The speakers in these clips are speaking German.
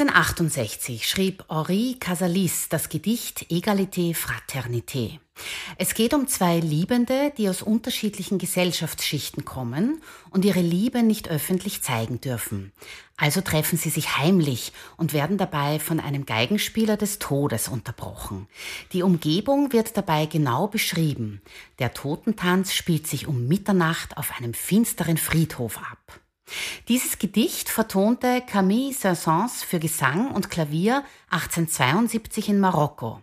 1868 schrieb Henri Casalis das Gedicht Egalité Fraternité. Es geht um zwei Liebende, die aus unterschiedlichen Gesellschaftsschichten kommen und ihre Liebe nicht öffentlich zeigen dürfen. Also treffen sie sich heimlich und werden dabei von einem Geigenspieler des Todes unterbrochen. Die Umgebung wird dabei genau beschrieben. Der Totentanz spielt sich um Mitternacht auf einem finsteren Friedhof ab. Dieses Gedicht vertonte Camille Saint-Saëns für Gesang und Klavier 1872 in Marokko.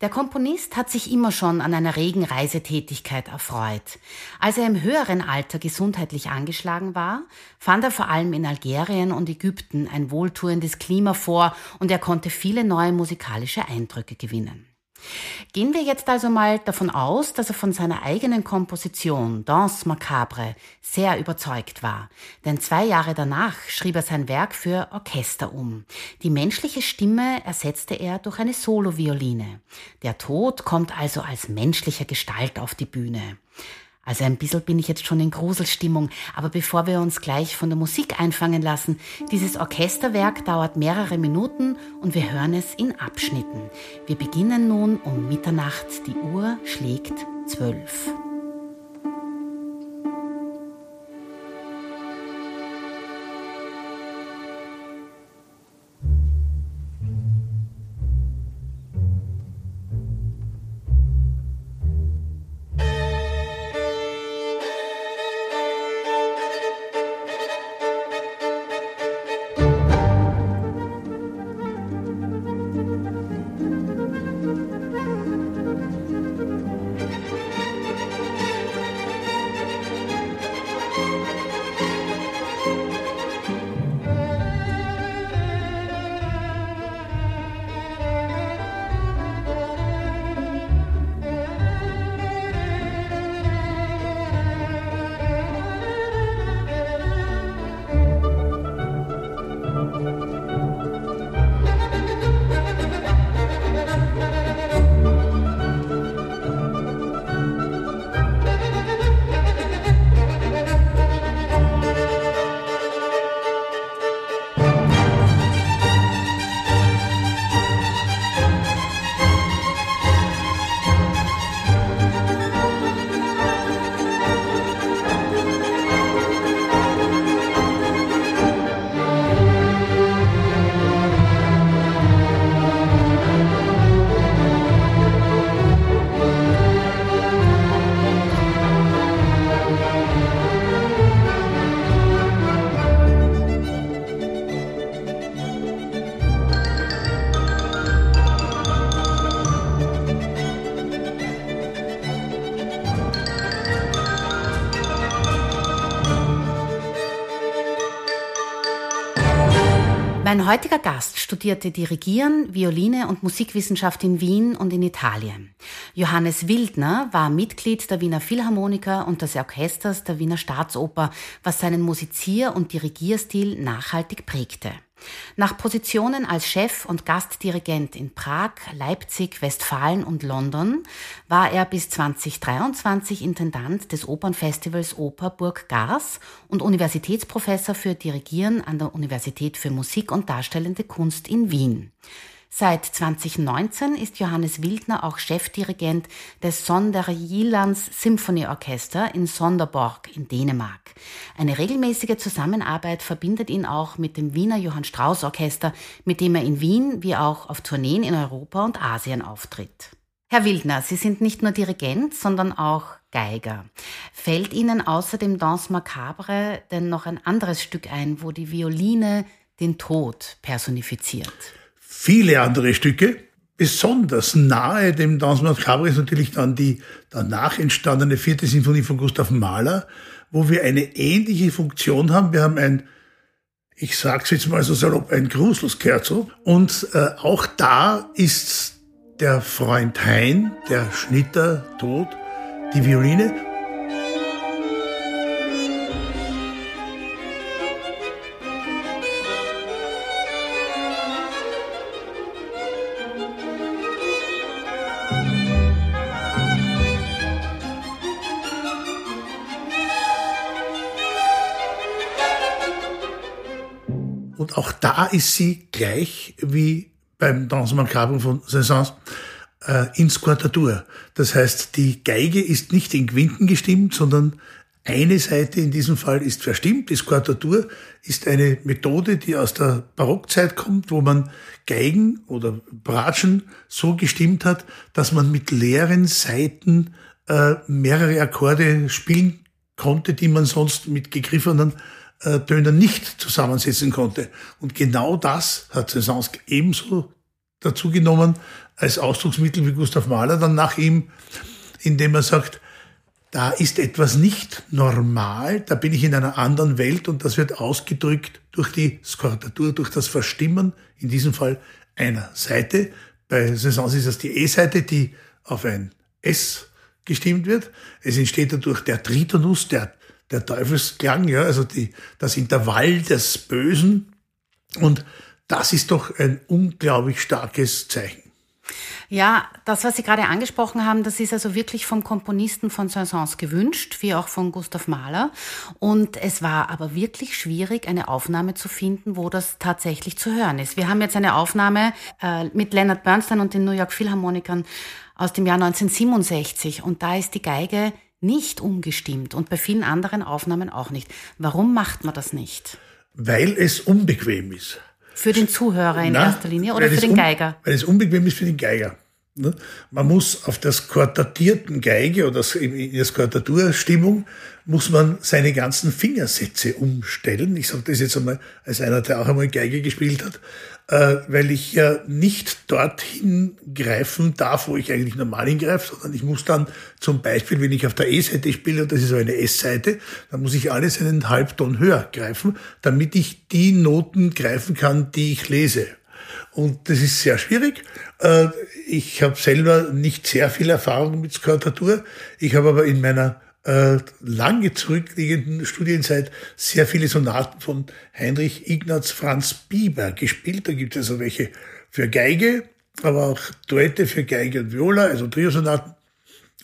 Der Komponist hat sich immer schon an einer regen Reisetätigkeit erfreut. Als er im höheren Alter gesundheitlich angeschlagen war, fand er vor allem in Algerien und Ägypten ein wohltuendes Klima vor und er konnte viele neue musikalische Eindrücke gewinnen. Gehen wir jetzt also mal davon aus, dass er von seiner eigenen Komposition Danse Macabre sehr überzeugt war. Denn zwei Jahre danach schrieb er sein Werk für Orchester um. Die menschliche Stimme ersetzte er durch eine Solovioline. Der Tod kommt also als menschliche Gestalt auf die Bühne. Also ein bisschen bin ich jetzt schon in Gruselstimmung, aber bevor wir uns gleich von der Musik einfangen lassen, dieses Orchesterwerk dauert mehrere Minuten und wir hören es in Abschnitten. Wir beginnen nun um Mitternacht, die Uhr schlägt zwölf. Mein heutiger Gast studierte Dirigieren, Violine und Musikwissenschaft in Wien und in Italien. Johannes Wildner war Mitglied der Wiener Philharmoniker und des Orchesters der Wiener Staatsoper, was seinen Musizier- und Dirigierstil nachhaltig prägte. Nach Positionen als Chef und Gastdirigent in Prag, Leipzig, Westfalen und London war er bis 2023 Intendant des Opernfestivals Oper Burg Gars und Universitätsprofessor für Dirigieren an der Universität für Musik und Darstellende Kunst in Wien. Seit 2019 ist Johannes Wildner auch Chefdirigent des Sonderjyllands Symphonieorchester in Sonderborg in Dänemark. Eine regelmäßige Zusammenarbeit verbindet ihn auch mit dem Wiener Johann Strauss Orchester, mit dem er in Wien wie auch auf Tourneen in Europa und Asien auftritt. Herr Wildner, Sie sind nicht nur Dirigent, sondern auch Geiger. Fällt Ihnen außer dem Danse Macabre denn noch ein anderes Stück ein, wo die Violine den Tod personifiziert? Viele andere Stücke. Besonders nahe dem Danse Macabre ist natürlich dann die danach entstandene vierte Sinfonie von Gustav Mahler, wo wir eine ähnliche Funktion haben. Wir haben ein ich sag's jetzt mal so salopp, ein Gruselskerzo. Und äh, auch da ist der Freund Hein, der Schnitter, tot, die Violine. Da ist sie gleich wie beim Danse Macabre von Saint-Saëns äh, in Squartatur. Das heißt, die Geige ist nicht in Quinten gestimmt, sondern eine Seite in diesem Fall ist verstimmt. Die Squartatur ist eine Methode, die aus der Barockzeit kommt, wo man Geigen oder Bratschen so gestimmt hat, dass man mit leeren Seiten äh, mehrere Akkorde spielen konnte, die man sonst mit gegriffenen äh, Tönen nicht zusammensetzen konnte. Und genau das hat Saint-Saëns ebenso dazu genommen als Ausdrucksmittel wie Gustav Mahler dann nach ihm, indem er sagt, da ist etwas nicht normal, da bin ich in einer anderen Welt und das wird ausgedrückt durch die Skordatur, durch das Verstimmen, in diesem Fall einer Seite. Bei Saisons ist das die E-Seite, die auf ein S gestimmt wird. Es entsteht dadurch der Tritonus, der der Teufelsklang, ja, also die, das Intervall des Bösen. Und das ist doch ein unglaublich starkes Zeichen. Ja, das, was Sie gerade angesprochen haben, das ist also wirklich vom Komponisten von Saint-Saëns gewünscht, wie auch von Gustav Mahler. Und es war aber wirklich schwierig, eine Aufnahme zu finden, wo das tatsächlich zu hören ist. Wir haben jetzt eine Aufnahme äh, mit Leonard Bernstein und den New York Philharmonikern aus dem Jahr 1967. Und da ist die Geige nicht umgestimmt und bei vielen anderen Aufnahmen auch nicht. Warum macht man das nicht? Weil es unbequem ist. Für den Zuhörer in Na, erster Linie oder für den Geiger? weil es unbequem ist für den Geiger. Ne? Man muss auf das quartatierten Geige oder in der Quartaturstimmung muss man seine ganzen Fingersätze umstellen. Ich sage das jetzt einmal als einer, der auch einmal Geige gespielt hat, weil ich ja nicht dorthin greifen darf, wo ich eigentlich normal hingreife, sondern ich muss dann zum Beispiel, wenn ich auf der E-Seite spiele, und das ist eine S-Seite, dann muss ich alles einen Halbton höher greifen, damit ich die Noten greifen kann, die ich lese. Und das ist sehr schwierig. Äh, ich habe selber nicht sehr viel Erfahrung mit Skortatur. Ich habe aber in meiner äh, lange zurückliegenden Studienzeit sehr viele Sonaten von Heinrich Ignaz Franz Bieber gespielt. Da gibt es also welche für Geige, aber auch Duette für Geige und Viola, also Triosonaten.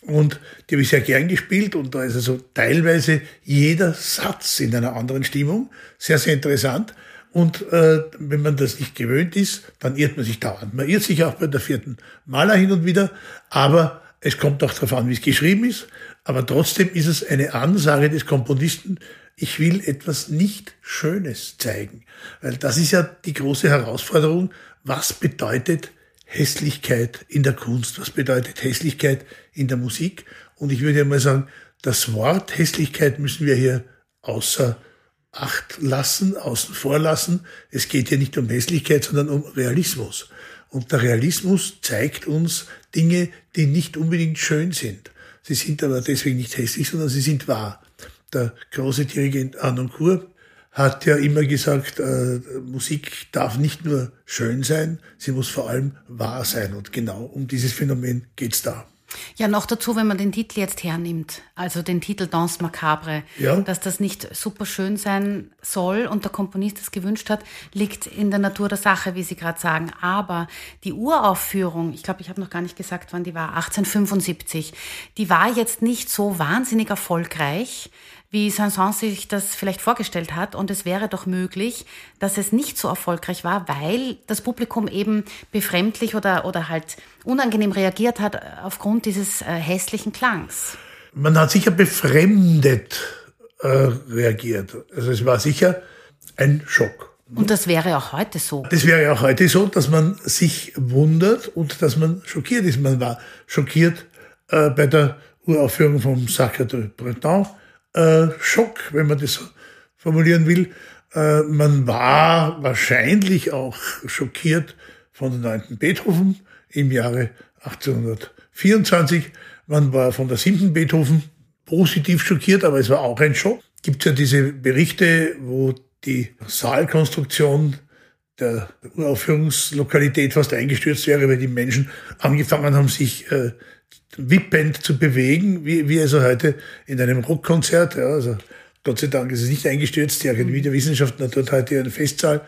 Und die habe ich sehr gern gespielt und da ist also teilweise jeder Satz in einer anderen Stimmung. Sehr, sehr interessant. Und äh, wenn man das nicht gewöhnt ist, dann irrt man sich dauernd. Man irrt sich auch bei der vierten Maler hin und wieder, aber es kommt auch darauf an, wie es geschrieben ist. Aber trotzdem ist es eine Ansage des Komponisten, ich will etwas nicht Schönes zeigen. Weil das ist ja die große Herausforderung. Was bedeutet Hässlichkeit in der Kunst? Was bedeutet Hässlichkeit in der Musik? Und ich würde mal sagen, das Wort Hässlichkeit müssen wir hier außer Acht lassen, außen vor lassen. Es geht hier nicht um Hässlichkeit, sondern um Realismus. Und der Realismus zeigt uns Dinge, die nicht unbedingt schön sind. Sie sind aber deswegen nicht hässlich, sondern sie sind wahr. Der große Dirigent Arnoncourt hat ja immer gesagt, äh, Musik darf nicht nur schön sein, sie muss vor allem wahr sein. Und genau um dieses Phänomen geht's da. Ja, noch dazu, wenn man den Titel jetzt hernimmt, also den Titel Danse Macabre, ja. dass das nicht super schön sein soll und der Komponist es gewünscht hat, liegt in der Natur der Sache, wie Sie gerade sagen. Aber die Uraufführung, ich glaube, ich habe noch gar nicht gesagt, wann die war, 1875, die war jetzt nicht so wahnsinnig erfolgreich, wie Saint-Saëns sich das vielleicht vorgestellt hat. Und es wäre doch möglich, dass es nicht so erfolgreich war, weil das Publikum eben befremdlich oder, oder halt unangenehm reagiert hat aufgrund dieses äh, hässlichen Klangs. Man hat sicher befremdet äh, reagiert. Also es war sicher ein Schock. Und das wäre auch heute so. Das wäre auch heute so, dass man sich wundert und dass man schockiert ist. Man war schockiert äh, bei der Uraufführung vom Sacre de Breton äh, Schock, wenn man das formulieren will. Äh, man war wahrscheinlich auch schockiert von der neunten Beethoven im Jahre 1824. Man war von der siebten Beethoven positiv schockiert, aber es war auch ein Schock. Gibt ja diese Berichte, wo die Saalkonstruktion der Uraufführungslokalität fast eingestürzt wäre, weil die Menschen angefangen haben, sich äh, wippend zu bewegen, wie, wie also heute in einem Rockkonzert. Ja, also Gott sei Dank ist es nicht eingestürzt. Die Akademie der Wissenschaften hat dort heute eine Festzahl.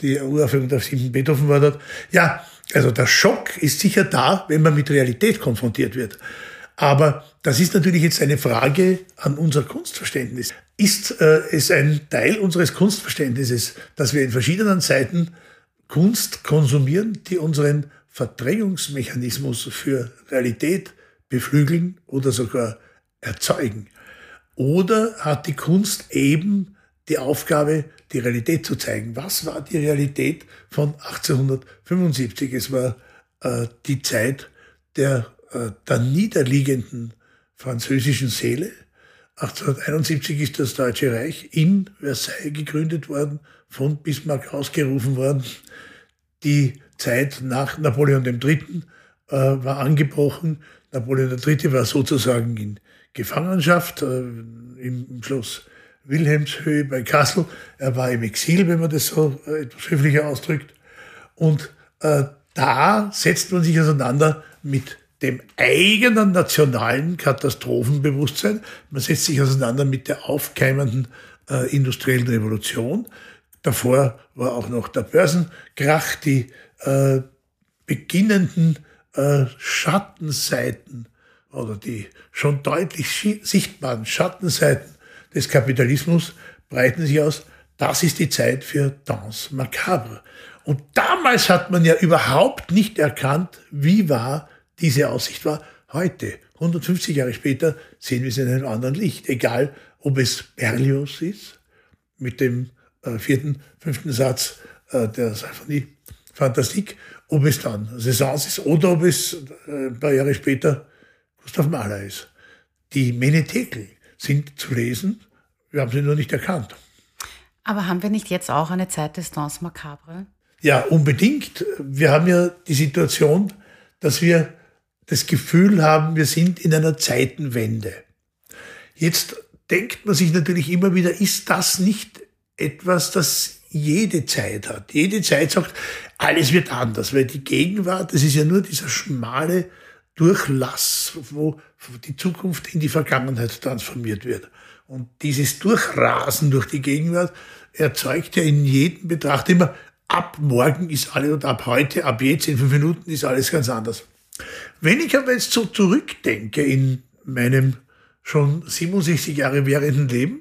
Die Uraufführung der siebten Beethoven war dort. Ja, also der Schock ist sicher da, wenn man mit Realität konfrontiert wird. Aber das ist natürlich jetzt eine Frage an unser Kunstverständnis. Ist äh, es ein Teil unseres Kunstverständnisses, dass wir in verschiedenen Zeiten Kunst konsumieren, die unseren Verdrängungsmechanismus für Realität beflügeln oder sogar erzeugen? Oder hat die Kunst eben die Aufgabe, die Realität zu zeigen? Was war die Realität von 1875? Es war äh, die Zeit der, äh, der niederliegenden französischen Seele. 1871 ist das Deutsche Reich in Versailles gegründet worden, von Bismarck ausgerufen worden. Die Zeit nach Napoleon III. Äh, war angebrochen. Napoleon III. war sozusagen in Gefangenschaft äh, im Schloss Wilhelmshöhe bei Kassel. Er war im Exil, wenn man das so äh, etwas höflicher ausdrückt. Und äh, da setzt man sich auseinander mit dem eigenen nationalen Katastrophenbewusstsein. Man setzt sich auseinander mit der aufkeimenden äh, industriellen Revolution. Davor war auch noch der Börsenkrach, die äh, beginnenden äh, Schattenseiten oder die schon deutlich sichtbaren Schattenseiten des Kapitalismus breiten sich aus. Das ist die Zeit für Danse Macabre. Und damals hat man ja überhaupt nicht erkannt, wie wahr diese Aussicht war. Heute, 150 Jahre später, sehen wir es in einem anderen Licht. Egal, ob es Berlioz ist, mit dem äh, vierten, fünften Satz äh, der Symphonie Fantastik, ob es dann Saisons ist oder ob es äh, ein paar Jahre später Gustav Mahler ist. Die Menetekel sind zu lesen, wir haben sie nur nicht erkannt. Aber haben wir nicht jetzt auch eine Zeit des Danse Macabre? Ja, unbedingt. Wir haben ja die Situation, dass wir das Gefühl haben, wir sind in einer Zeitenwende. Jetzt denkt man sich natürlich immer wieder, ist das nicht etwas, das jede Zeit hat? Jede Zeit sagt, alles wird anders, weil die Gegenwart, das ist ja nur dieser schmale Durchlass, wo die Zukunft in die Vergangenheit transformiert wird. Und dieses Durchrasen durch die Gegenwart erzeugt ja in jedem Betrachter immer, ab morgen ist alles und ab heute, ab jetzt in fünf Minuten ist alles ganz anders. Wenn ich aber jetzt so zurückdenke in meinem schon 67 Jahre währenden Leben,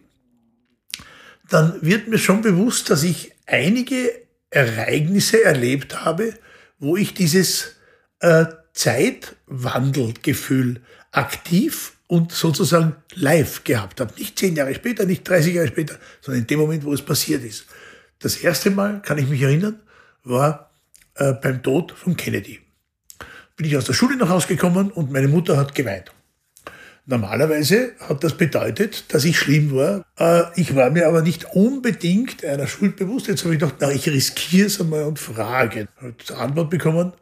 dann wird mir schon bewusst, dass ich einige Ereignisse erlebt habe, wo ich dieses äh, Zeitwandelgefühl aktiv und sozusagen live gehabt habe. Nicht zehn Jahre später, nicht 30 Jahre später, sondern in dem Moment, wo es passiert ist. Das erste Mal, kann ich mich erinnern, war äh, beim Tod von Kennedy bin ich aus der Schule nach Hause gekommen und meine Mutter hat geweint. Normalerweise hat das bedeutet, dass ich schlimm war. Äh, ich war mir aber nicht unbedingt einer Schuld bewusst. Jetzt habe ich gedacht, na, ich riskiere es einmal und frage. Hat Antwort bekommen,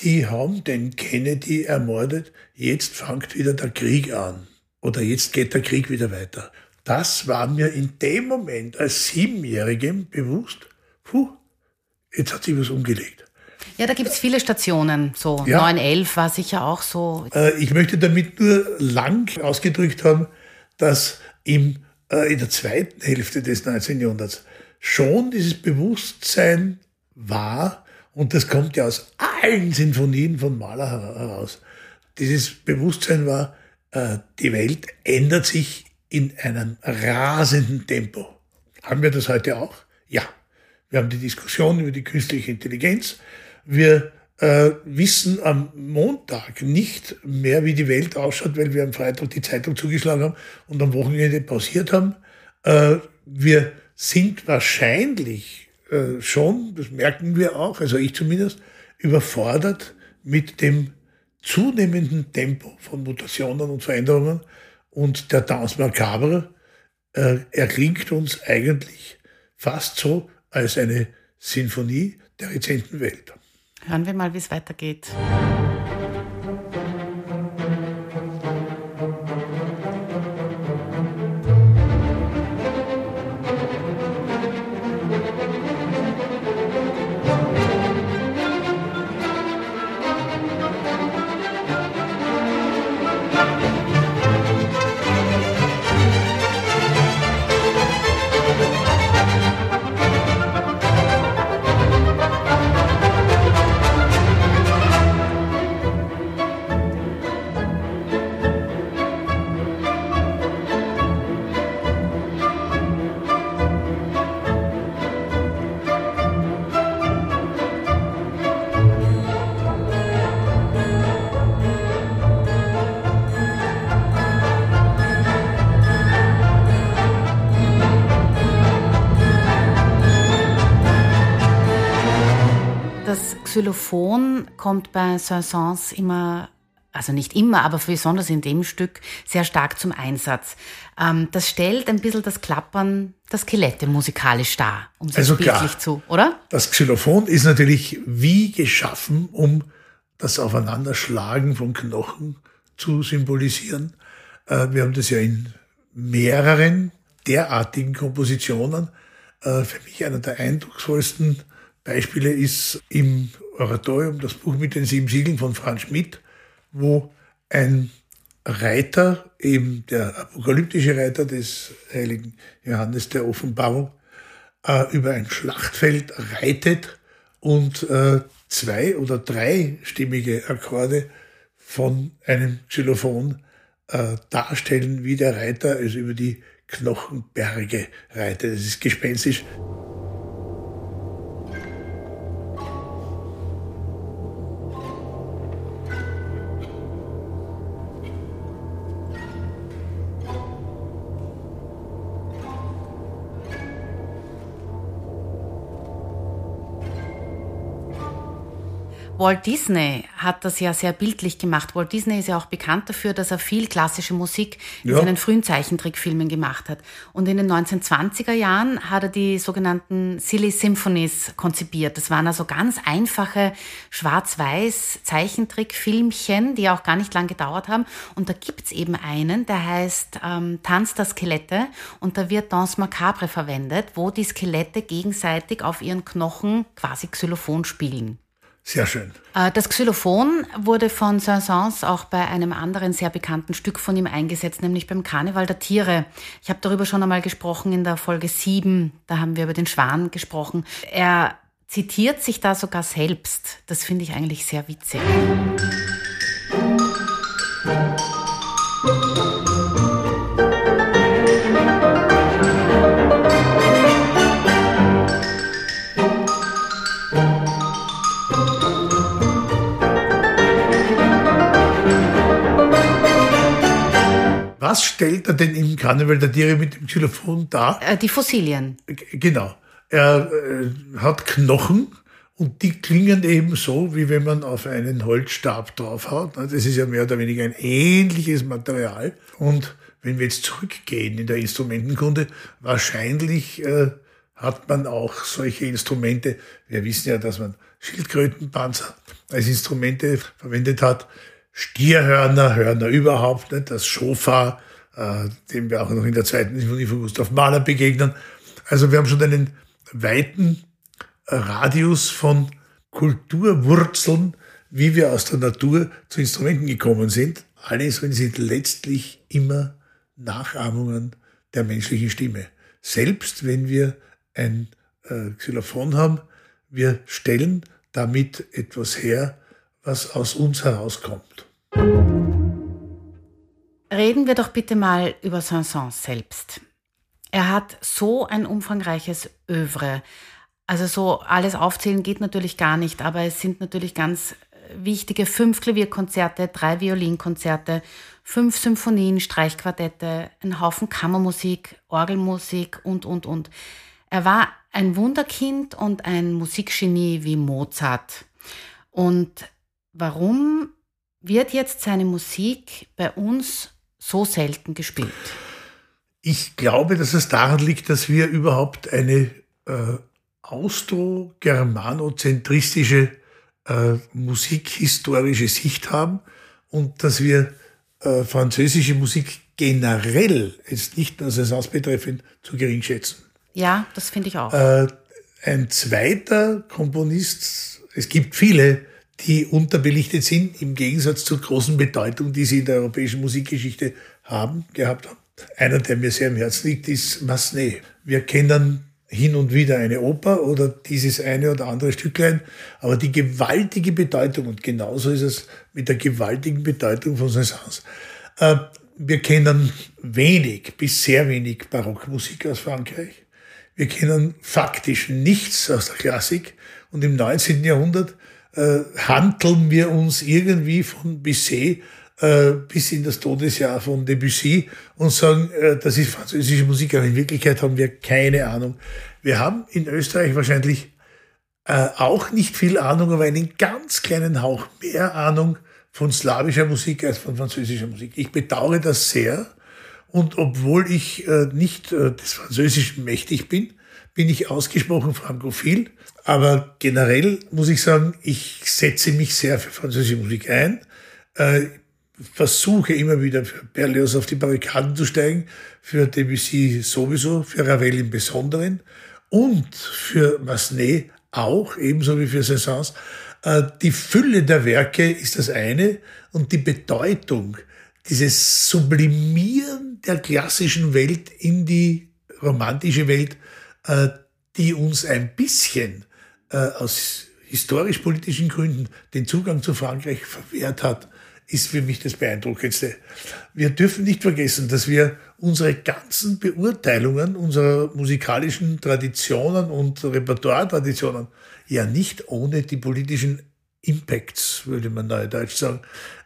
die haben den Kennedy ermordet, jetzt fängt wieder der Krieg an. Oder jetzt geht der Krieg wieder weiter. Das war mir in dem Moment als Siebenjährigem bewusst, puh, jetzt hat sich was umgelegt. Ja, da gibt es viele Stationen. So ja. 911 war sicher auch so. Äh, ich möchte damit nur lang ausgedrückt haben, dass im, äh, in der zweiten Hälfte des 19. Jahrhunderts schon dieses Bewusstsein war, und das kommt ja aus allen Sinfonien von Mahler heraus, dieses Bewusstsein war, äh, die Welt ändert sich in einem rasenden Tempo. Haben wir das heute auch? Ja. Wir haben die Diskussion über die künstliche Intelligenz. Wir äh, wissen am Montag nicht mehr, wie die Welt ausschaut, weil wir am Freitag die Zeitung zugeschlagen haben und am Wochenende pausiert haben. Äh, wir sind wahrscheinlich äh, schon, das merken wir auch, also ich zumindest, überfordert mit dem zunehmenden Tempo von Mutationen und Veränderungen. Und der Dance Macabre äh, erklingt uns eigentlich fast so als eine Sinfonie der rezenten Welt. Hören wir mal, wie es weitergeht. Kommt bei Saint-Saëns immer, also nicht immer, aber besonders in dem Stück sehr stark zum Einsatz. Ähm, das stellt ein bisschen das Klappern der Skelette musikalisch dar, um es Also bildlich zu, oder? Das Xylophon ist natürlich wie geschaffen, um das Aufeinanderschlagen von Knochen zu symbolisieren. Äh, Wir haben das ja in mehreren derartigen Kompositionen. Äh, Für mich einer der eindrucksvollsten Beispiele ist im Oratorium das Buch mit den sieben Siegeln von Franz Schmidt, wo ein Reiter, eben der apokalyptische Reiter des heiligen Johannes der Offenbarung, äh, über ein Schlachtfeld reitet und äh, zwei- oder dreistimmige Akkorde von einem Xylophon äh, darstellen, wie der Reiter also über die Knochenberge reitet. Das ist gespenstisch. Walt Disney hat das ja sehr bildlich gemacht. Walt Disney ist ja auch bekannt dafür, dass er viel klassische Musik in Ja. seinen frühen Zeichentrickfilmen gemacht hat. Und in den 1920er Jahren hat er die sogenannten Silly Symphonies konzipiert. Das waren also ganz einfache schwarz-weiß Zeichentrickfilmchen, die auch gar nicht lang gedauert haben. Und da gibt's eben einen, der heißt ähm, Tanz der Skelette. Und da wird Danse Macabre verwendet, wo die Skelette gegenseitig auf ihren Knochen quasi Xylophon spielen. Sehr schön. Äh, Das Xylophon wurde von Saint-Saëns auch bei einem anderen sehr bekannten Stück von ihm eingesetzt, nämlich beim Karneval der Tiere. Ich habe darüber schon einmal gesprochen in der Folge 7, da haben wir über den Schwan gesprochen. Er zitiert sich da sogar selbst. Das finde ich eigentlich sehr witzig. Was stellt er denn im Karneval der Tiere mit dem Xylophon dar? Äh, Die Fossilien. Genau. Er äh, hat Knochen und die klingen eben so, wie wenn man auf einen Holzstab draufhaut. Das ist ja mehr oder weniger ein ähnliches Material. Und wenn wir jetzt zurückgehen in der Instrumentenkunde, wahrscheinlich äh, hat man auch solche Instrumente. Wir wissen ja, dass man Schildkrötenpanzer als Instrumente verwendet hat. Stierhörner, Hörner überhaupt, nicht? das Schofar, äh, dem wir auch noch in der zweiten Sinfonie von Gustav Mahler begegnen. Also wir haben schon einen weiten Radius von Kulturwurzeln, wie wir aus der Natur zu Instrumenten gekommen sind. Alle sind letztlich immer Nachahmungen der menschlichen Stimme. Selbst wenn wir ein äh, Xylophon haben, wir stellen damit etwas her, was aus uns herauskommt. Reden wir doch bitte mal über Saint-Saëns selbst. Er hat so ein umfangreiches Övre. Also so alles aufzählen geht natürlich gar nicht, aber es sind natürlich ganz wichtige fünf Klavierkonzerte, drei Violinkonzerte, fünf Symphonien, Streichquartette, ein Haufen Kammermusik, Orgelmusik und, und, und. Er war ein Wunderkind und ein Musikgenie wie Mozart. Und warum wird jetzt seine Musik bei uns so selten gespielt? Ich glaube, dass es daran liegt, dass wir überhaupt eine äh, austro-germanozentristische äh, musikhistorische Sicht haben und dass wir äh, französische Musik generell, jetzt nicht nur Saisons betreffend, zu gering schätzen. Ja, das finde ich auch. Äh, ein zweiter Komponist, es gibt viele, die unterbelichtet sind, im Gegensatz zur großen Bedeutung, die sie in der europäischen Musikgeschichte haben, gehabt haben. Einer, der mir sehr am Herzen liegt, ist Massenet. Wir kennen hin und wieder eine Oper oder dieses eine oder andere Stücklein, aber die gewaltige Bedeutung, und genauso ist es mit der gewaltigen Bedeutung von Saint-Saëns. Äh, wir kennen wenig bis sehr wenig Barockmusik aus Frankreich. Wir kennen faktisch nichts aus der Klassik und im 19. Jahrhundert äh, handeln wir uns irgendwie von Bizet äh, bis in das Todesjahr von Debussy und sagen, äh, das ist französische Musik, aber in Wirklichkeit haben wir keine Ahnung. Wir haben in Österreich wahrscheinlich äh, auch nicht viel Ahnung, aber einen ganz kleinen Hauch mehr Ahnung von slawischer Musik als von französischer Musik. Ich bedauere das sehr. Und obwohl ich äh, nicht äh, des Französischen mächtig bin, bin ich ausgesprochen frankophil. Aber generell muss ich sagen, ich setze mich sehr für französische Musik ein. Äh, versuche immer wieder für Berlioz auf die Barrikaden zu steigen, für Debussy sowieso, für Ravel im Besonderen und für Massenet auch, ebenso wie für Saint-Saëns. Äh, die Fülle der Werke ist das eine und die Bedeutung, dieses Sublimieren der klassischen Welt in die romantische Welt, die uns ein bisschen äh, aus historisch-politischen Gründen den Zugang zu Frankreich verwehrt hat, ist für mich das Beeindruckendste. Wir dürfen nicht vergessen, dass wir unsere ganzen Beurteilungen unserer musikalischen Traditionen und Repertoire-Traditionen ja nicht ohne die politischen Impacts, würde man neudeutsch sagen,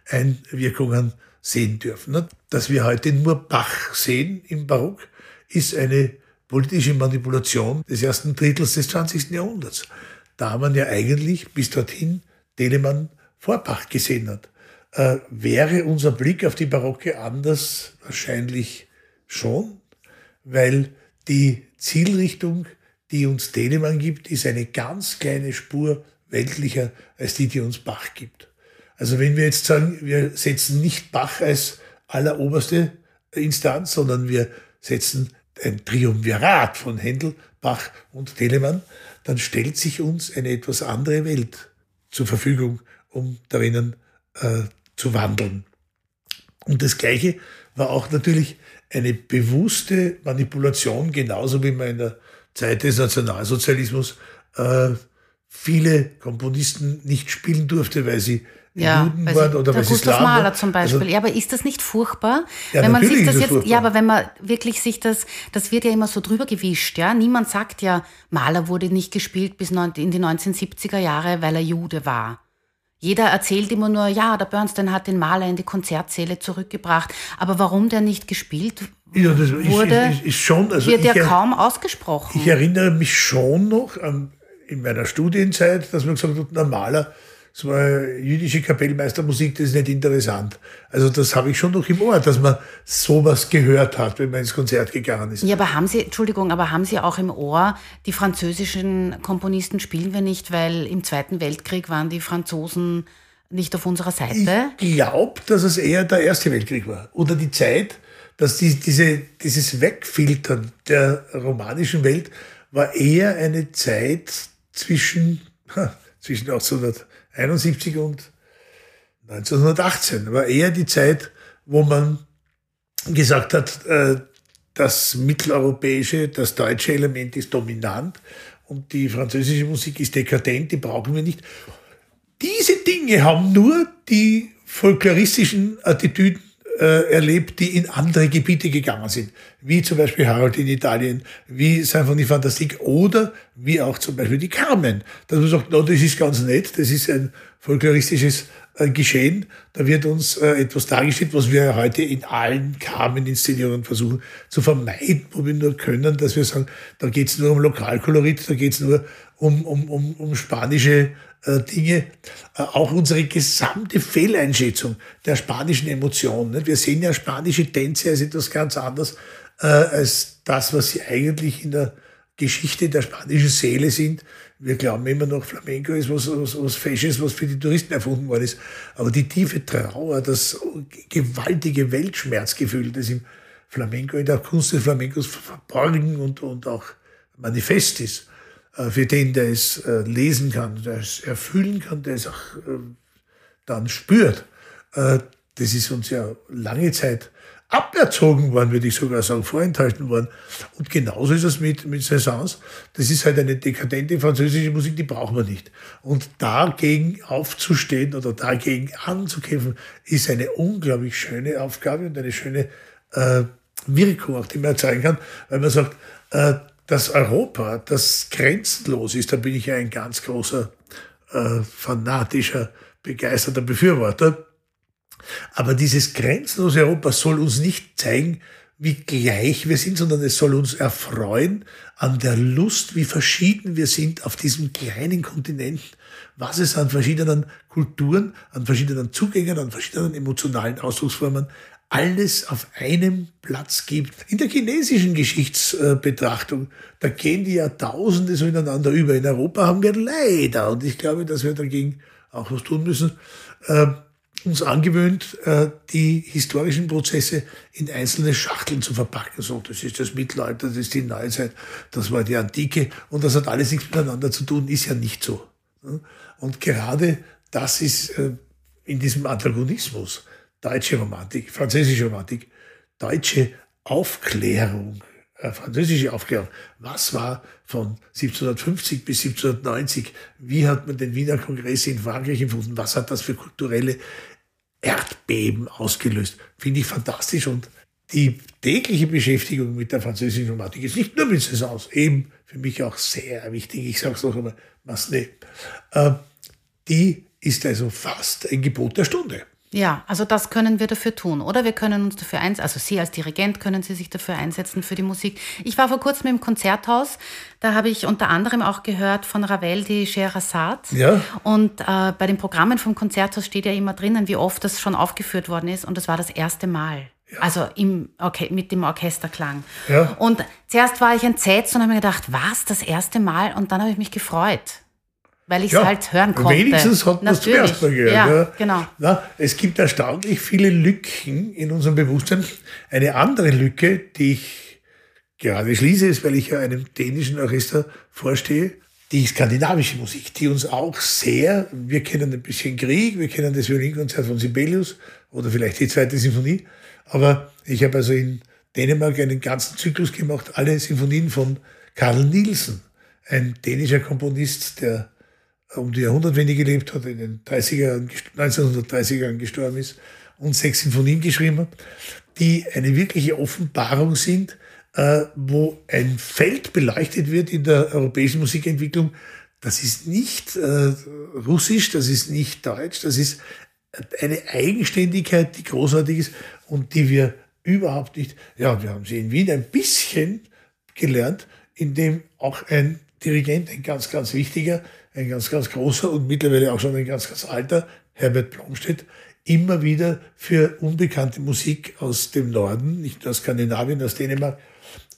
Einwirkungen sehen dürfen. Dass wir heute nur Bach sehen im Barock, ist eine politische Manipulation des ersten Drittels des 20. Jahrhunderts. Da man ja eigentlich bis dorthin Telemann vor Bach gesehen hat. Äh, wäre unser Blick auf die Barocke anders? Wahrscheinlich schon, weil die Zielrichtung, die uns Telemann gibt, ist eine ganz kleine Spur weltlicher als die, die uns Bach gibt. Also wenn wir jetzt sagen, wir setzen nicht Bach als alleroberste Instanz, sondern wir setzen ein Triumvirat von Händel, Bach und Telemann, dann stellt sich uns eine etwas andere Welt zur Verfügung, um darin äh, zu wandeln. Und das Gleiche war auch natürlich eine bewusste Manipulation, genauso wie man in der Zeit des Nationalsozialismus äh, viele Komponisten nicht spielen durfte, weil sie ja, Juden waren oder der weil Gustav Slaven Mahler zum Beispiel. Also, ja, aber ist das nicht furchtbar? Ja, wenn man sich das ist jetzt, furchtbar. ja, aber wenn man wirklich sich das, das wird ja immer so drüber gewischt, ja. Niemand sagt ja, Mahler wurde nicht gespielt bis in die 1970er Jahre, weil er Jude war. Jeder erzählt immer nur, ja, der Bernstein hat den Maler in die Konzertsäle zurückgebracht. Aber warum der nicht gespielt ja, das ist, wurde, ist, ist schon, also wird ja kaum ausgesprochen. ich erinnere mich schon noch an, in meiner Studienzeit, dass man gesagt hat, na Maler, so eine jüdische Kapellmeistermusik, das ist nicht interessant. Also das habe ich schon noch im Ohr, dass man sowas gehört hat, wenn man ins Konzert gegangen ist. Ja, aber haben Sie, Entschuldigung, aber haben Sie auch im Ohr, die französischen Komponisten spielen wir nicht, weil im Zweiten Weltkrieg waren die Franzosen nicht auf unserer Seite? Ich glaube, dass es eher der Erste Weltkrieg war. Oder die Zeit, dass die, diese, dieses Wegfiltern der romanischen Welt war eher eine Zeit zwischen, ha, zwischen 1871 und 1918. War eher die Zeit, wo man gesagt hat, äh, das mitteleuropäische, das deutsche Element ist dominant und die französische Musik ist dekadent, die brauchen wir nicht. Diese Dinge haben nur die folkloristischen Attitüden äh, erlebt, die in andere Gebiete gegangen sind, wie zum Beispiel Harold in Italien, wie Symphonie Fantastique oder wie auch zum Beispiel die Carmen. Dass man sagt, no, das ist ganz nett, das ist ein folkloristisches äh, Geschehen, da wird uns äh, etwas dargestellt, was wir heute in allen Carmen-Inszenierungen versuchen zu vermeiden, wo wir nur können, dass wir sagen, da geht es nur um Lokalkolorit, da geht es nur um, um, um, um spanische äh, Dinge, äh, auch unsere gesamte Fehleinschätzung der spanischen Emotion. Nicht? Wir sehen ja spanische Tänze als etwas ganz anderes äh, als das, was sie eigentlich in der Geschichte der spanischen Seele sind. Wir glauben immer noch, Flamenco ist was, was, was Fesches, was für die Touristen erfunden worden ist. Aber die tiefe Trauer, das gewaltige Weltschmerzgefühl, das im Flamenco, in der Kunst des Flamencos verborgen und, und auch manifest ist, für den, der es äh, lesen kann, der es erfüllen kann, der es auch äh, dann spürt. Äh, Das ist uns ja lange Zeit aberzogen worden, würde ich sogar sagen, vorenthalten worden. Und genauso ist es mit, mit Saisons. Das ist halt eine dekadente französische Musik, die brauchen wir nicht. Und dagegen aufzustehen oder dagegen anzukämpfen, ist eine unglaublich schöne Aufgabe und eine schöne äh, Wirkung, auch die man erzeugen kann, weil man sagt, äh, dass Europa, das grenzenlos ist, da bin ich ja ein ganz großer, äh, fanatischer, begeisterter Befürworter. Aber dieses grenzenlose Europa soll uns nicht zeigen, wie gleich wir sind, sondern es soll uns erfreuen an der Lust, wie verschieden wir sind auf diesem kleinen Kontinent, was es an verschiedenen Kulturen, an verschiedenen Zugängen, an verschiedenen emotionalen Ausdrucksformen alles auf einem Platz gibt. In der chinesischen Geschichtsbetrachtung, da gehen die Jahrtausende so ineinander über. In Europa haben wir leider, und ich glaube, dass wir dagegen auch was tun müssen, äh, uns angewöhnt, äh, die historischen Prozesse in einzelne Schachteln zu verpacken. So, das ist das Mittelalter, das ist die Neuzeit, das war die Antike und das hat alles nichts miteinander zu tun, ist ja nicht so. Und gerade das ist äh, in diesem Antagonismus, deutsche Romantik, französische Romantik, deutsche Aufklärung, äh, französische Aufklärung. Was war von 1750 bis 1790? Wie hat man den Wiener Kongress in Frankreich empfunden? Was hat das für kulturelle Erdbeben ausgelöst? Finde ich fantastisch und die tägliche Beschäftigung mit der französischen Romantik ist nicht nur mit Saisons, eben für mich auch sehr wichtig. Ich sage es noch einmal, Massenet. Äh, die ist also fast ein Gebot der Stunde. Ja, also das können wir dafür tun, oder? Wir können uns dafür einsetzen, also Sie als Dirigent können Sie sich dafür einsetzen für die Musik. Ich war vor kurzem im Konzerthaus, da habe ich unter anderem auch gehört von Ravel die Scheherazade. Ja. Und äh, bei den Programmen vom Konzerthaus steht ja immer drinnen, wie oft das schon aufgeführt worden ist und das war das erste Mal. Ja. Also im, okay, mit dem Orchesterklang. Ja. Und zuerst war ich entsetzt und habe mir gedacht, was, das erste Mal? Und dann habe ich mich gefreut weil ich es ja, halt hören konnte. Wenigstens hat man es zum ersten Mal gehört. Ja, ja. Genau. Na, es gibt erstaunlich viele Lücken in unserem Bewusstsein. Eine andere Lücke, die ich gerade schließe, ist, weil ich ja einem dänischen Orchester vorstehe, die skandinavische Musik, die uns auch sehr, wir kennen ein bisschen Krieg, wir kennen das Violinkonzert von Sibelius oder vielleicht die zweite Sinfonie, aber ich habe also in Dänemark einen ganzen Zyklus gemacht, alle Sinfonien von Karl Nielsen, ein dänischer Komponist, der um die Jahrhundertwende gelebt hat, in den 30er, 1930er Jahren gestorben ist und sechs Sinfonien geschrieben hat, die eine wirkliche Offenbarung sind, äh, wo ein Feld beleuchtet wird in der europäischen Musikentwicklung. Das ist nicht äh, russisch, das ist nicht deutsch, das ist eine Eigenständigkeit, die großartig ist und die wir überhaupt nicht, ja, wir haben sie in Wien ein bisschen gelernt, indem auch ein Dirigent, ein ganz, ganz wichtiger, ein ganz, ganz großer und mittlerweile auch schon ein ganz, ganz alter, Herbert Blomstedt, immer wieder für unbekannte Musik aus dem Norden, nicht nur aus Skandinavien, aus Dänemark,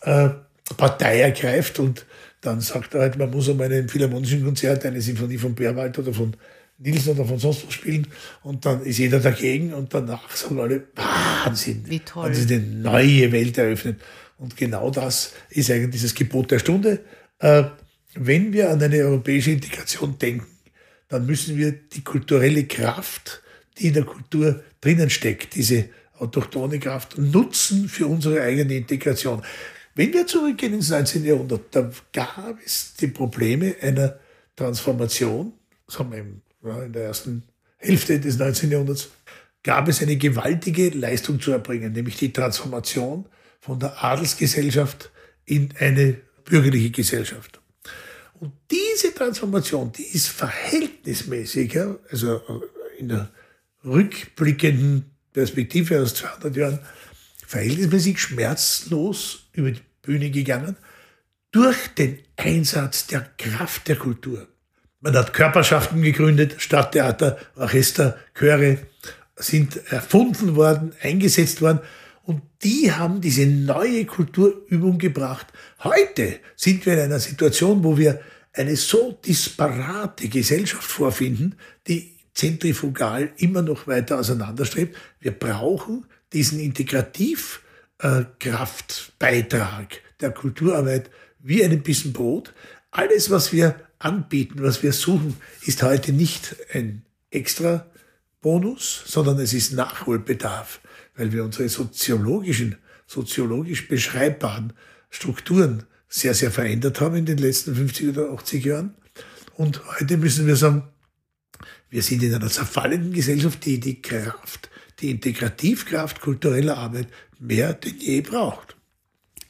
äh, Partei ergreift und dann sagt er halt, man muss um einen philharmonischen Konzert eine Sinfonie von Berwald oder von Nielsen oder von sonst was spielen und dann ist jeder dagegen und danach sagen alle, Wahnsinn, Wie toll. haben sie eine neue Welt eröffnet. Und genau das ist eigentlich dieses Gebot der Stunde. Äh, wenn wir an eine europäische Integration denken, dann müssen wir die kulturelle Kraft, die in der Kultur drinnen steckt, diese autochtone Kraft, nutzen für unsere eigene Integration. Wenn wir zurückgehen ins 19. Jahrhundert, da gab es die Probleme einer Transformation, in der ersten Hälfte des 19. Jahrhunderts, gab es eine gewaltige Leistung zu erbringen, nämlich die Transformation von der Adelsgesellschaft in eine bürgerliche Gesellschaft. Und diese Transformation, die ist verhältnismäßig, also in der rückblickenden Perspektive aus 200 Jahren, verhältnismäßig schmerzlos über die Bühne gegangen, durch den Einsatz der Kraft der Kultur. Man hat Körperschaften gegründet, Stadttheater, Orchester, Chöre sind erfunden worden, eingesetzt worden und die haben diese neue Kulturübung gebracht. Heute sind wir in einer Situation, wo wir eine so disparate Gesellschaft vorfinden, die zentrifugal immer noch weiter auseinanderstrebt. Wir brauchen diesen Integrativkraftbeitrag der Kulturarbeit wie einen Bissen Brot. Alles, was wir anbieten, was wir suchen, ist heute nicht ein extra Bonus, sondern es ist Nachholbedarf weil wir unsere soziologischen, soziologisch beschreibbaren Strukturen sehr, sehr verändert haben in den letzten 50 oder 80 Jahren. Und heute müssen wir sagen, wir sind in einer zerfallenden Gesellschaft, die die Kraft, die Integrativkraft kultureller Arbeit mehr denn je braucht.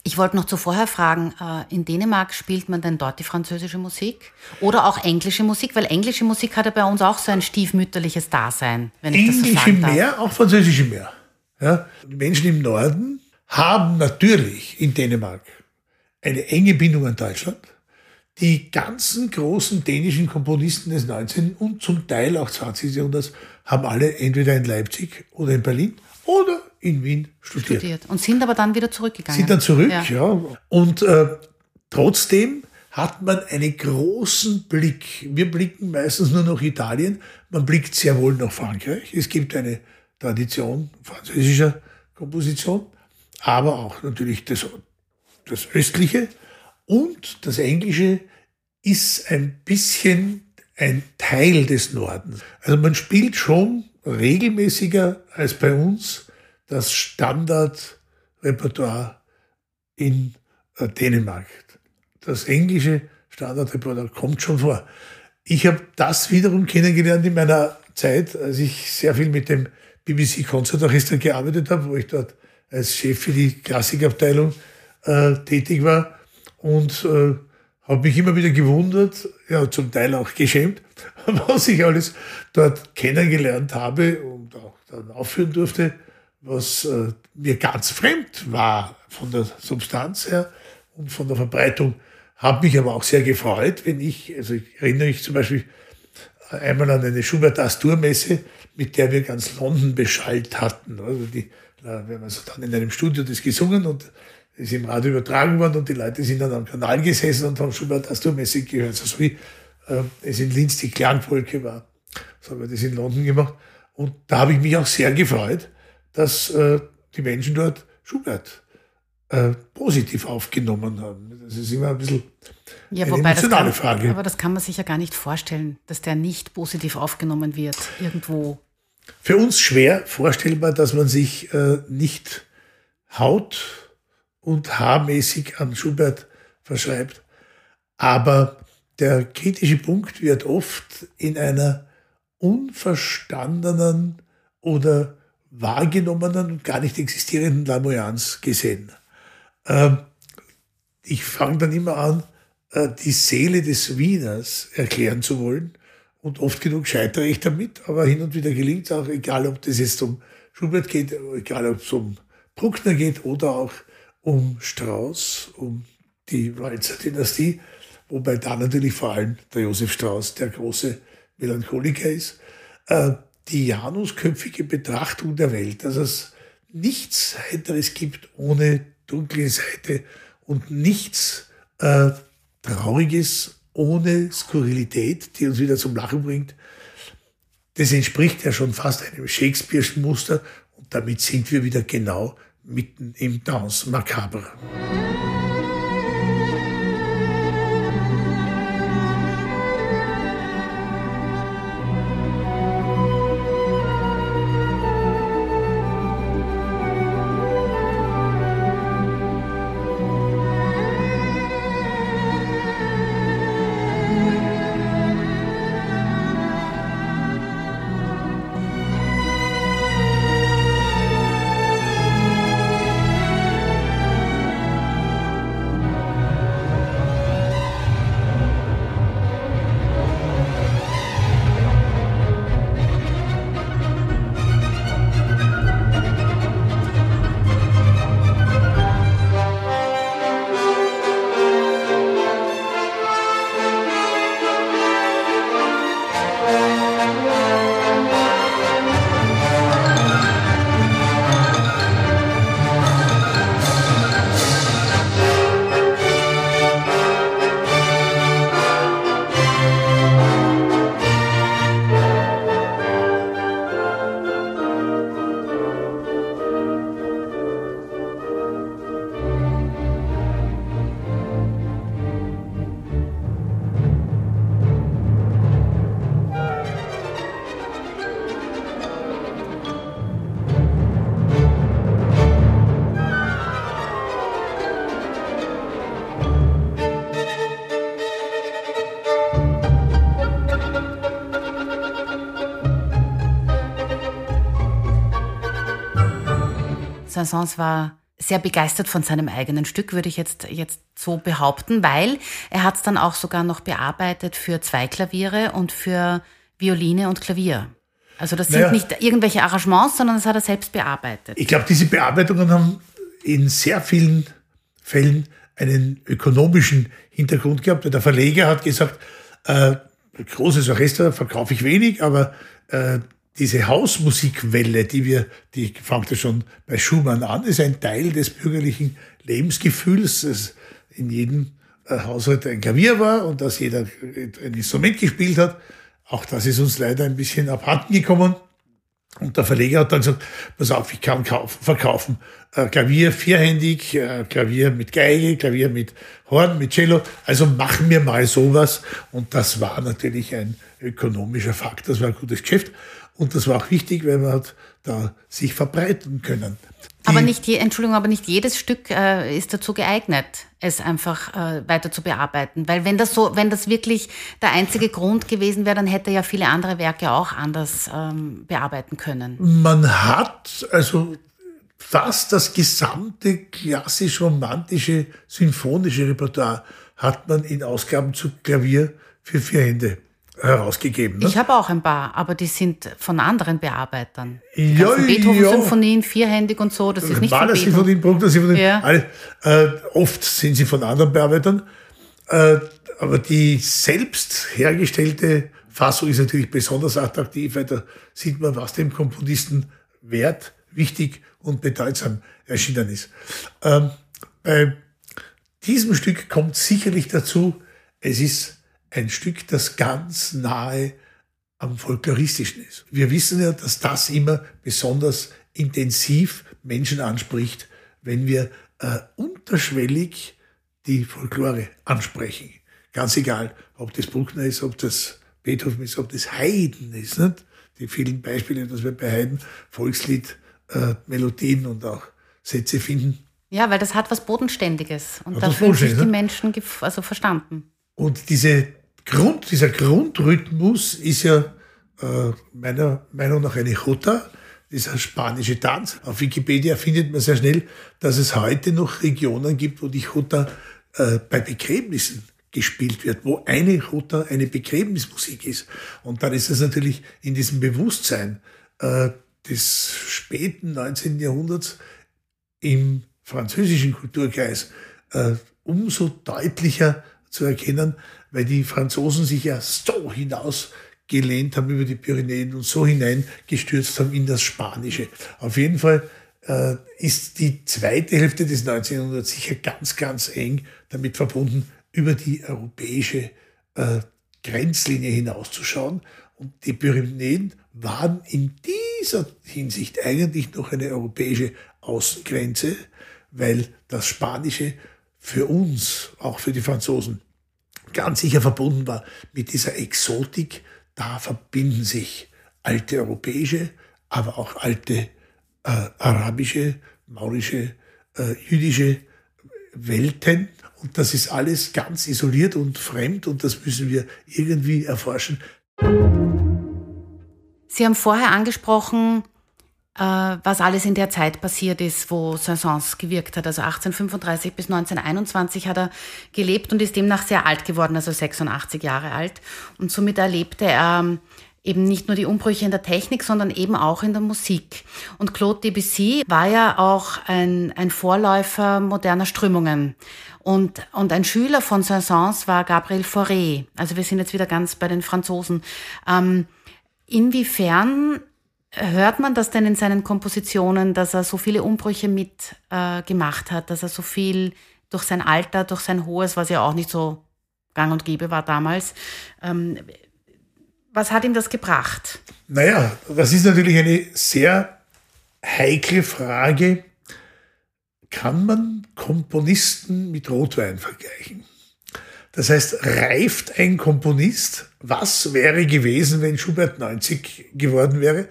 Ich wollte noch zuvorher fragen, äh, in Dänemark spielt man denn dort die französische Musik oder auch englische Musik? Weil englische Musik hat ja bei uns auch so ein stiefmütterliches Dasein, wenn ich Englische das so sagen darf. mehr, auch französische mehr. Ja, die Menschen im Norden haben natürlich in Dänemark eine enge Bindung an Deutschland. Die ganzen großen dänischen Komponisten des 19. und zum Teil auch 20. Jahrhunderts haben alle entweder in Leipzig oder in Berlin oder in Wien studiert. studiert. Und sind aber dann wieder zurückgegangen. Sind dann zurück, ja. ja. Und äh, trotzdem hat man einen großen Blick. Wir blicken meistens nur nach Italien, man blickt sehr wohl nach Frankreich. Es gibt eine Tradition französischer Komposition, aber auch natürlich das, das Östliche. Und das Englische ist ein bisschen ein Teil des Nordens. Also man spielt schon regelmäßiger als bei uns das Standardrepertoire in äh, Dänemark. Das englische Standardrepertoire kommt schon vor. Ich habe das wiederum kennengelernt in meiner Zeit, als ich sehr viel mit dem BBC Konzertorchester gearbeitet habe, wo ich dort als Chef für die Klassikabteilung äh, tätig war und äh, habe mich immer wieder gewundert, ja zum Teil auch geschämt, was ich alles dort kennengelernt habe und auch dann aufführen durfte, was äh, mir ganz fremd war von der Substanz her und von der Verbreitung. Habe mich aber auch sehr gefreut, wenn ich, also ich erinnere mich zum Beispiel einmal an eine Schubert Astur-Messe, mit der wir ganz London beschallt hatten. Also die, wir haben also dann in einem Studio das gesungen und ist im Radio übertragen worden und die Leute sind dann am Kanal gesessen und haben Schubert Astur-Messe gehört. Also so wie äh, es in Linz die Klangwolke war. So haben wir das in London gemacht. Und da habe ich mich auch sehr gefreut, dass äh, die Menschen dort Schubert äh, positiv aufgenommen haben. Das ist immer ein bisschen ja, eine emotionale kann, Frage. Aber das kann man sich ja gar nicht vorstellen, dass der nicht positiv aufgenommen wird irgendwo. Für uns schwer vorstellbar, dass man sich äh, nicht haut- und haarmäßig an Schubert verschreibt. Aber der kritische Punkt wird oft in einer unverstandenen oder wahrgenommenen und gar nicht existierenden Lamoyanz gesehen. Ähm, ich fange dann immer an, äh, die Seele des Wieners erklären zu wollen. Und oft genug scheitere ich damit, aber hin und wieder gelingt es auch, egal ob das jetzt um Schubert geht, egal ob es um Bruckner geht oder auch um Strauss, um die Walzer Dynastie, wobei da natürlich vor allem der Josef Strauss der große Melancholiker ist. Äh, die janusköpfige Betrachtung der Welt, dass es nichts Heiteres gibt ohne dunkle Seite und nichts äh, Trauriges ohne Skurrilität, die uns wieder zum Lachen bringt. Das entspricht ja schon fast einem Shakespeare'schen Muster und damit sind wir wieder genau mitten im Danse Macabre. Saint-Saëns war sehr begeistert von seinem eigenen Stück, würde ich jetzt, jetzt so behaupten, weil er hat es dann auch sogar noch bearbeitet für zwei Klaviere und für Violine und Klavier. Also das sind naja, nicht irgendwelche Arrangements, sondern das hat er selbst bearbeitet. Ich glaube, diese Bearbeitungen haben in sehr vielen Fällen einen ökonomischen Hintergrund gehabt. Der Verleger hat gesagt, äh, großes Orchester verkaufe ich wenig, aber äh, diese Hausmusikwelle, die wir, die fängt ja schon bei Schumann an, ist ein Teil des bürgerlichen Lebensgefühls, dass in jedem äh, Haushalt ein Klavier war und dass jeder ein Instrument gespielt hat. Auch das ist uns leider ein bisschen abhanden gekommen. Und der Verleger hat dann gesagt, pass auf, ich kann kaufen, verkaufen. Äh, Klavier vierhändig, äh, Klavier mit Geige, Klavier mit Horn, mit Cello. Also machen wir mal sowas. Und das war natürlich ein ökonomischer Fakt. Das war ein gutes Geschäft. Und das war auch wichtig, weil man hat da sich verbreiten können. Die aber nicht je, Entschuldigung, aber nicht jedes Stück äh, ist dazu geeignet, es einfach äh, weiter zu bearbeiten. Weil wenn das so, wenn das wirklich der einzige Grund gewesen wäre, dann hätte er ja viele andere Werke auch anders ähm, bearbeiten können. Man hat also fast das gesamte klassisch-romantische symphonische Repertoire hat man in Ausgaben zu Klavier für vier Hände herausgegeben. Ne? Ich habe auch ein paar, aber die sind von anderen Bearbeitern. Die ja, Beethoven-Symphonien, vierhändig und so, das ist nicht von Beethoven. Symphonien, Bruckner Symphonien, ja. alle, äh, oft sind sie von anderen Bearbeitern, äh, aber die selbst hergestellte Fassung ist natürlich besonders attraktiv, weil da sieht man, was dem Komponisten wert, wichtig und bedeutsam erschienen ist. Ähm, bei diesem Stück kommt sicherlich dazu, es ist ein Stück, das ganz nahe am Folkloristischen ist. Wir wissen ja, dass das immer besonders intensiv Menschen anspricht, wenn wir äh, unterschwellig die Folklore ansprechen. Ganz egal, ob das Bruckner ist, ob das Beethoven ist, ob das Haydn ist. Nicht? Die vielen Beispiele, dass wir bei Haydn Volkslied, äh, Melodien und auch Sätze finden. Ja, weil das hat was Bodenständiges und da fühlen sich die ne? Menschen also verstanden. Und diese Grund, dieser Grundrhythmus ist ja äh, meiner Meinung nach eine Jota, dieser spanische Tanz. Auf Wikipedia findet man sehr schnell, dass es heute noch Regionen gibt, wo die Jota äh, bei Begräbnissen gespielt wird, wo eine Jota eine Begräbnismusik ist. Und dann ist es natürlich in diesem Bewusstsein äh, des späten 19. Jahrhunderts im französischen Kulturkreis äh, umso deutlicher zu erkennen, weil die Franzosen sich ja so hinausgelehnt haben über die Pyrenäen und so hineingestürzt haben in das Spanische. Auf jeden Fall äh, ist die zweite Hälfte des 19. Jahrhunderts sicher ganz, ganz eng damit verbunden, über die europäische äh, Grenzlinie hinauszuschauen. Und die Pyrenäen waren in dieser Hinsicht eigentlich noch eine europäische Außengrenze, weil das Spanische für uns, auch für die Franzosen, ganz sicher verbunden war mit dieser Exotik. Da verbinden sich alte europäische, aber auch alte äh, arabische, maurische, äh, jüdische Welten. Und das ist alles ganz isoliert und fremd und das müssen wir irgendwie erforschen. Sie haben vorher angesprochen, was alles in der Zeit passiert ist, wo Saint-Saëns gewirkt hat. Also 1835 bis 1921 hat er gelebt und ist demnach sehr alt geworden, also 86 Jahre alt. Und somit erlebte er ähm, eben nicht nur die Umbrüche in der Technik, sondern eben auch in der Musik. Und Claude Debussy war ja auch ein, ein Vorläufer moderner Strömungen. Und, und ein Schüler von Saint-Saëns war Gabriel Fauré. Also wir sind jetzt wieder ganz bei den Franzosen. Ähm, inwiefern Hört man das denn in seinen Kompositionen, dass er so viele Umbrüche mit äh, hat, dass er so viel durch sein Alter, durch sein Hohes, was ja auch nicht so gang und gäbe war damals, ähm, was hat ihm das gebracht? Naja, das ist natürlich eine sehr heikle Frage. Kann man Komponisten mit Rotwein vergleichen? Das heißt, reift ein Komponist? Was wäre gewesen, wenn Schubert 90 geworden wäre?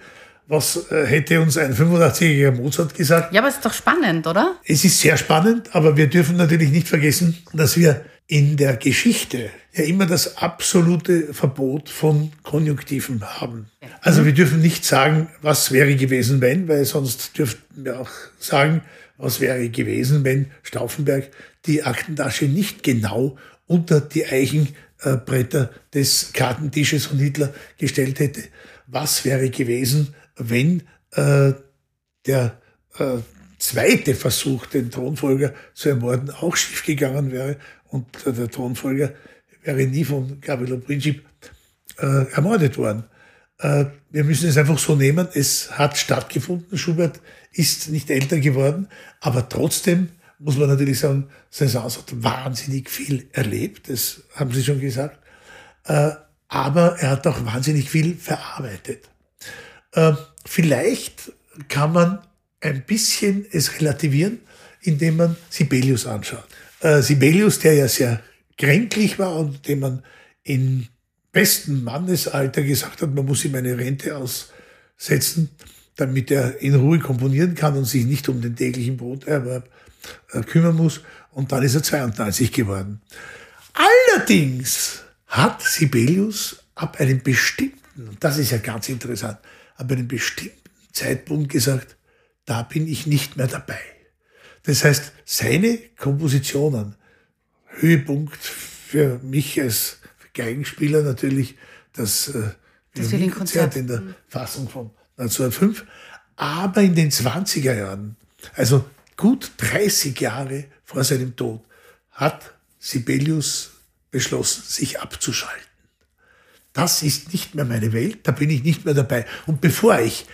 Was äh, hätte uns ein 85-jähriger Mozart gesagt? Ja, aber es ist doch spannend, oder? Es ist sehr spannend, aber wir dürfen natürlich nicht vergessen, dass wir in der Geschichte ja immer das absolute Verbot von Konjunktiven haben. Also wir dürfen nicht sagen, was wäre gewesen, wenn, weil sonst dürften wir auch sagen, was wäre gewesen, wenn Stauffenberg die Aktentasche nicht genau unter die Eichenbretter des Kartentisches von Hitler gestellt hätte. Was wäre gewesen, wenn äh, der äh, zweite Versuch, den Thronfolger zu ermorden, auch schiefgegangen wäre und der Thronfolger wäre nie von Gabriel Princip äh, ermordet worden. Äh, wir müssen es einfach so nehmen, es hat stattgefunden, Schubert ist nicht älter geworden, aber trotzdem muss man natürlich sagen, Saint-Saëns hat wahnsinnig viel erlebt, das haben Sie schon gesagt, äh, aber er hat auch wahnsinnig viel verarbeitet. Äh, vielleicht kann man ein bisschen es relativieren, indem man Sibelius anschaut. Äh, Sibelius, der ja sehr kränklich war und dem man in besten Mannesalter gesagt hat, man muss ihm eine Rente aussetzen, damit er in Ruhe komponieren kann und sich nicht um den täglichen Broterwerb äh, kümmern muss. Und dann ist er 92 geworden. Allerdings hat Sibelius ab einem bestimmten, und das ist ja ganz interessant, ab einem bestimmten Zeitpunkt gesagt, da bin ich nicht mehr dabei. Das heißt, seine Kompositionen, Höhepunkt für mich als Geigenspieler natürlich das, äh, das Violinkonzert in der mhm. Fassung von 1905, aber in den 20er Jahren, also gut 30 Jahre vor seinem Tod, hat Sibelius beschlossen, sich abzuschalten. Das ist nicht mehr meine Welt, da bin ich nicht mehr dabei. Und bevor ich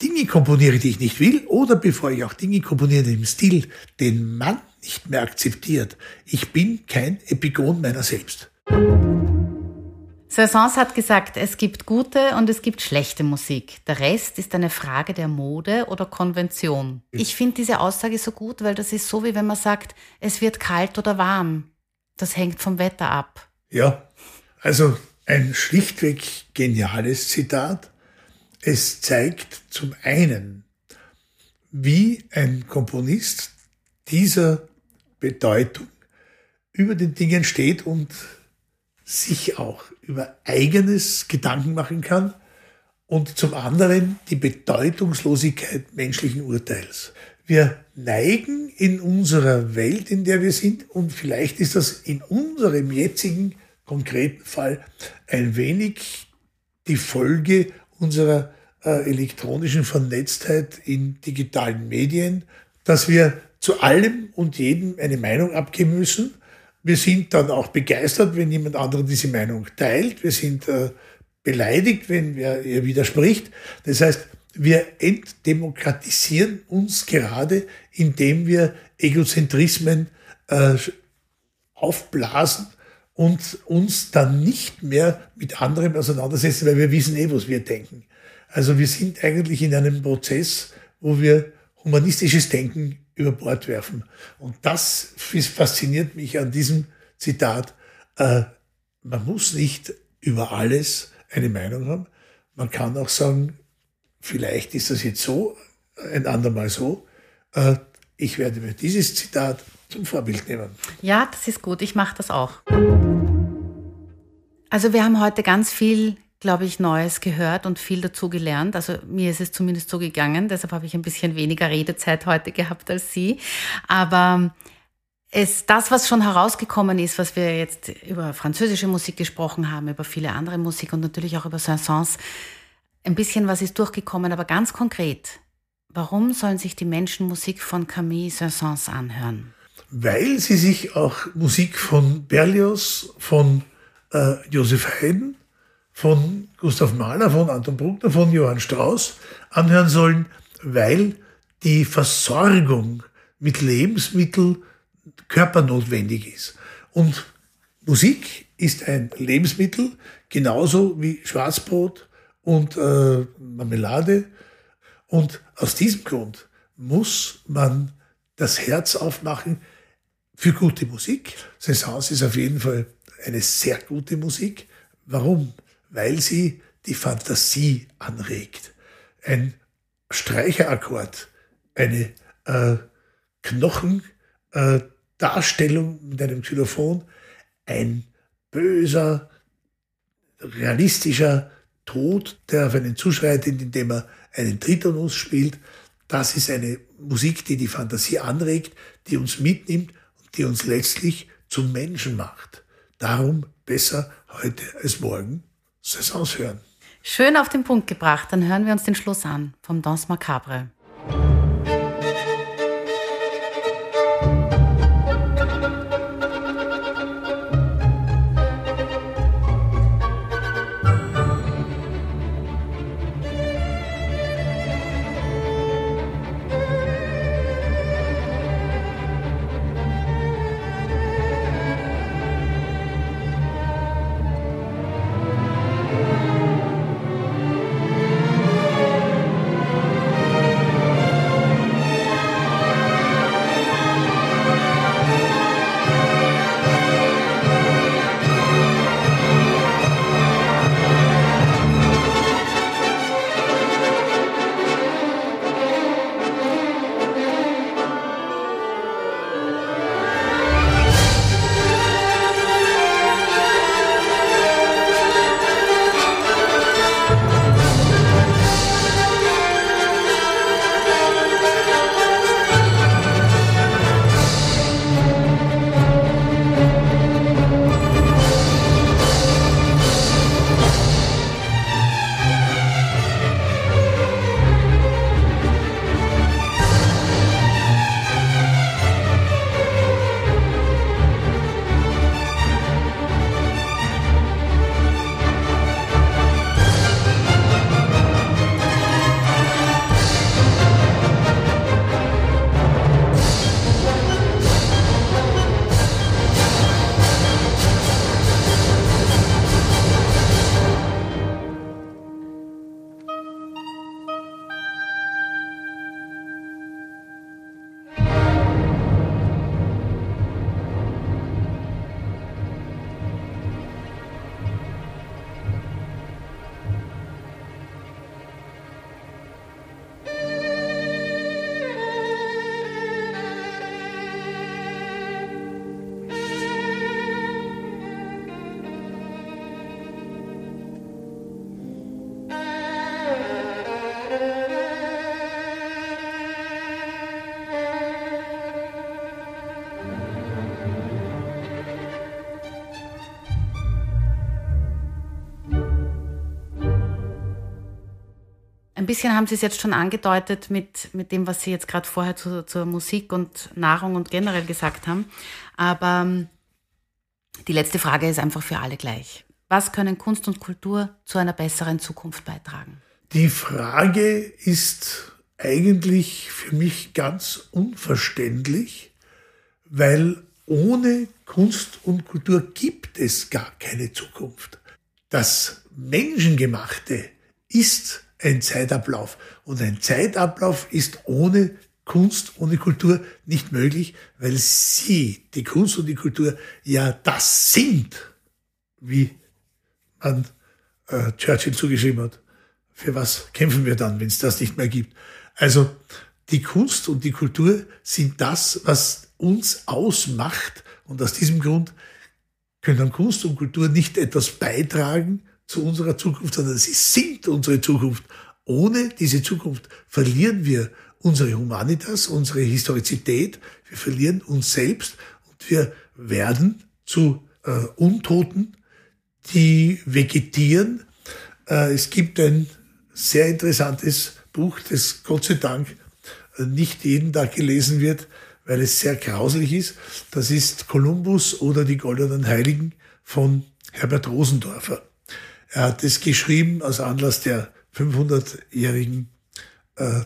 Dinge komponiere, die ich nicht will, oder bevor ich auch Dinge komponiere im Stil, den man nicht mehr akzeptiert, ich bin kein Epigon meiner selbst. Saint-Saëns hat gesagt, es gibt gute und es gibt schlechte Musik. Der Rest ist eine Frage der Mode oder Konvention. Ich finde diese Aussage so gut, weil das ist so, wie wenn man sagt, es wird kalt oder warm. Das hängt vom Wetter ab. Ja, also ein schlichtweg geniales Zitat. Es zeigt zum einen, wie ein Komponist dieser Bedeutung über den Dingen steht und sich auch über eigenes Gedanken machen kann und zum anderen die Bedeutungslosigkeit menschlichen Urteils. Wir neigen in unserer Welt, in der wir sind, und vielleicht ist das in unserem jetzigen konkreten Fall ein wenig die Folge unserer äh, elektronischen Vernetztheit in digitalen Medien, dass wir zu allem und jedem eine Meinung abgeben müssen wir sind dann auch begeistert, wenn jemand anderer diese Meinung teilt. Wir sind äh, beleidigt, wenn wer ihr widerspricht. Das heißt, wir entdemokratisieren uns gerade, indem wir Egozentrismen äh, aufblasen und uns dann nicht mehr mit anderem auseinandersetzen, weil wir wissen eh, was wir denken. Also wir sind eigentlich in einem Prozess, wo wir humanistisches Denken über Bord werfen. Und das fasziniert mich an diesem Zitat. Äh, man muss nicht über alles eine Meinung haben. Man kann auch sagen, vielleicht ist das jetzt so, ein andermal so. Äh, ich werde mir dieses Zitat zum Vorbild nehmen. Ja, das ist gut. Ich mache das auch. Also wir haben heute ganz viel glaube ich, Neues gehört und viel dazu gelernt. Also mir ist es zumindest so gegangen, deshalb habe ich ein bisschen weniger Redezeit heute gehabt als Sie. Aber es, das, was schon herausgekommen ist, was wir jetzt über französische Musik gesprochen haben, über viele andere Musik und natürlich auch über Saint-Saëns, ein bisschen was ist durchgekommen, aber ganz konkret. Warum sollen sich die Menschen Musik von Camille Saint-Saëns anhören? Weil sie sich auch Musik von Berlioz, von äh, Joseph Haydn, von Gustav Mahler, von Anton Bruckner, von Johann Strauss anhören sollen, weil die Versorgung mit Lebensmitteln körpernotwendig ist. Und Musik ist ein Lebensmittel, genauso wie Schwarzbrot und äh, Marmelade. Und aus diesem Grund muss man das Herz aufmachen für gute Musik. Saint-Saëns ist auf jeden Fall eine sehr gute Musik. Warum? weil sie die Fantasie anregt. Ein Streicherakkord, eine äh, Knochendarstellung äh, mit einem Xylophon, ein böser, realistischer Tod, der auf einen zuschreitet, indem er einen Tritonus spielt. Das ist eine Musik, die die Fantasie anregt, die uns mitnimmt die uns letztlich zum Menschen macht. Darum besser heute als morgen Saisons hören. Schön auf den Punkt gebracht. Dann hören wir uns den Schluss an vom Danse Macabre. Bisschen haben Sie es jetzt schon angedeutet mit, mit dem, was Sie jetzt gerade vorher zu, zur Musik und Nahrung und generell gesagt haben. Aber ähm, die letzte Frage ist einfach für alle gleich. Was können Kunst und Kultur zu einer besseren Zukunft beitragen? Die Frage ist eigentlich für mich ganz unverständlich, weil ohne Kunst und Kultur gibt es gar keine Zukunft. Das Menschengemachte ist ein Zeitablauf und ein Zeitablauf ist ohne Kunst, ohne Kultur nicht möglich, weil sie, die Kunst und die Kultur, ja das sind, wie man äh, Churchill zugeschrieben hat. Für was kämpfen wir dann, wenn es das nicht mehr gibt? Also die Kunst und die Kultur sind das, was uns ausmacht. Und aus diesem Grund können Kunst und Kultur nicht etwas beitragen zu unserer Zukunft, sondern sie sind unsere Zukunft. Ohne diese Zukunft verlieren wir unsere Humanitas, unsere Historizität, wir verlieren uns selbst und wir werden zu äh, Untoten, die vegetieren. Äh, es gibt ein sehr interessantes Buch, das Gott sei Dank äh, nicht jeden Tag gelesen wird, weil es sehr grauslich ist. Das ist Kolumbus oder die Goldenen Heiligen von Herbert Rosendorfer. Er hat es geschrieben aus Anlass der 500-jährigen äh,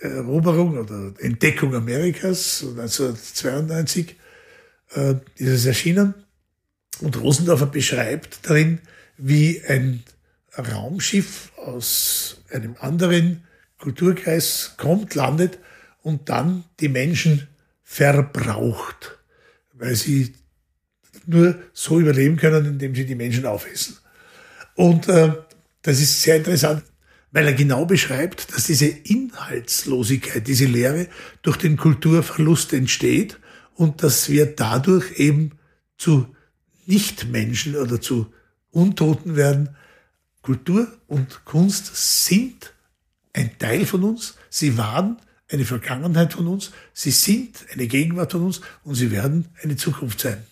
Eroberung oder Entdeckung Amerikas 1992 äh, ist es erschienen. Und Rosendorfer beschreibt darin, wie ein Raumschiff aus einem anderen Kulturkreis kommt, landet und dann die Menschen verbraucht, weil sie nur so überleben können, indem sie die Menschen aufessen. Und äh, das ist sehr interessant, weil er genau beschreibt, dass diese Inhaltslosigkeit, diese Leere durch den Kulturverlust entsteht und dass wir dadurch eben zu Nichtmenschen oder zu Untoten werden. Kultur und Kunst sind ein Teil von uns. Sie waren eine Vergangenheit von uns. Sie sind eine Gegenwart von uns und sie werden eine Zukunft sein.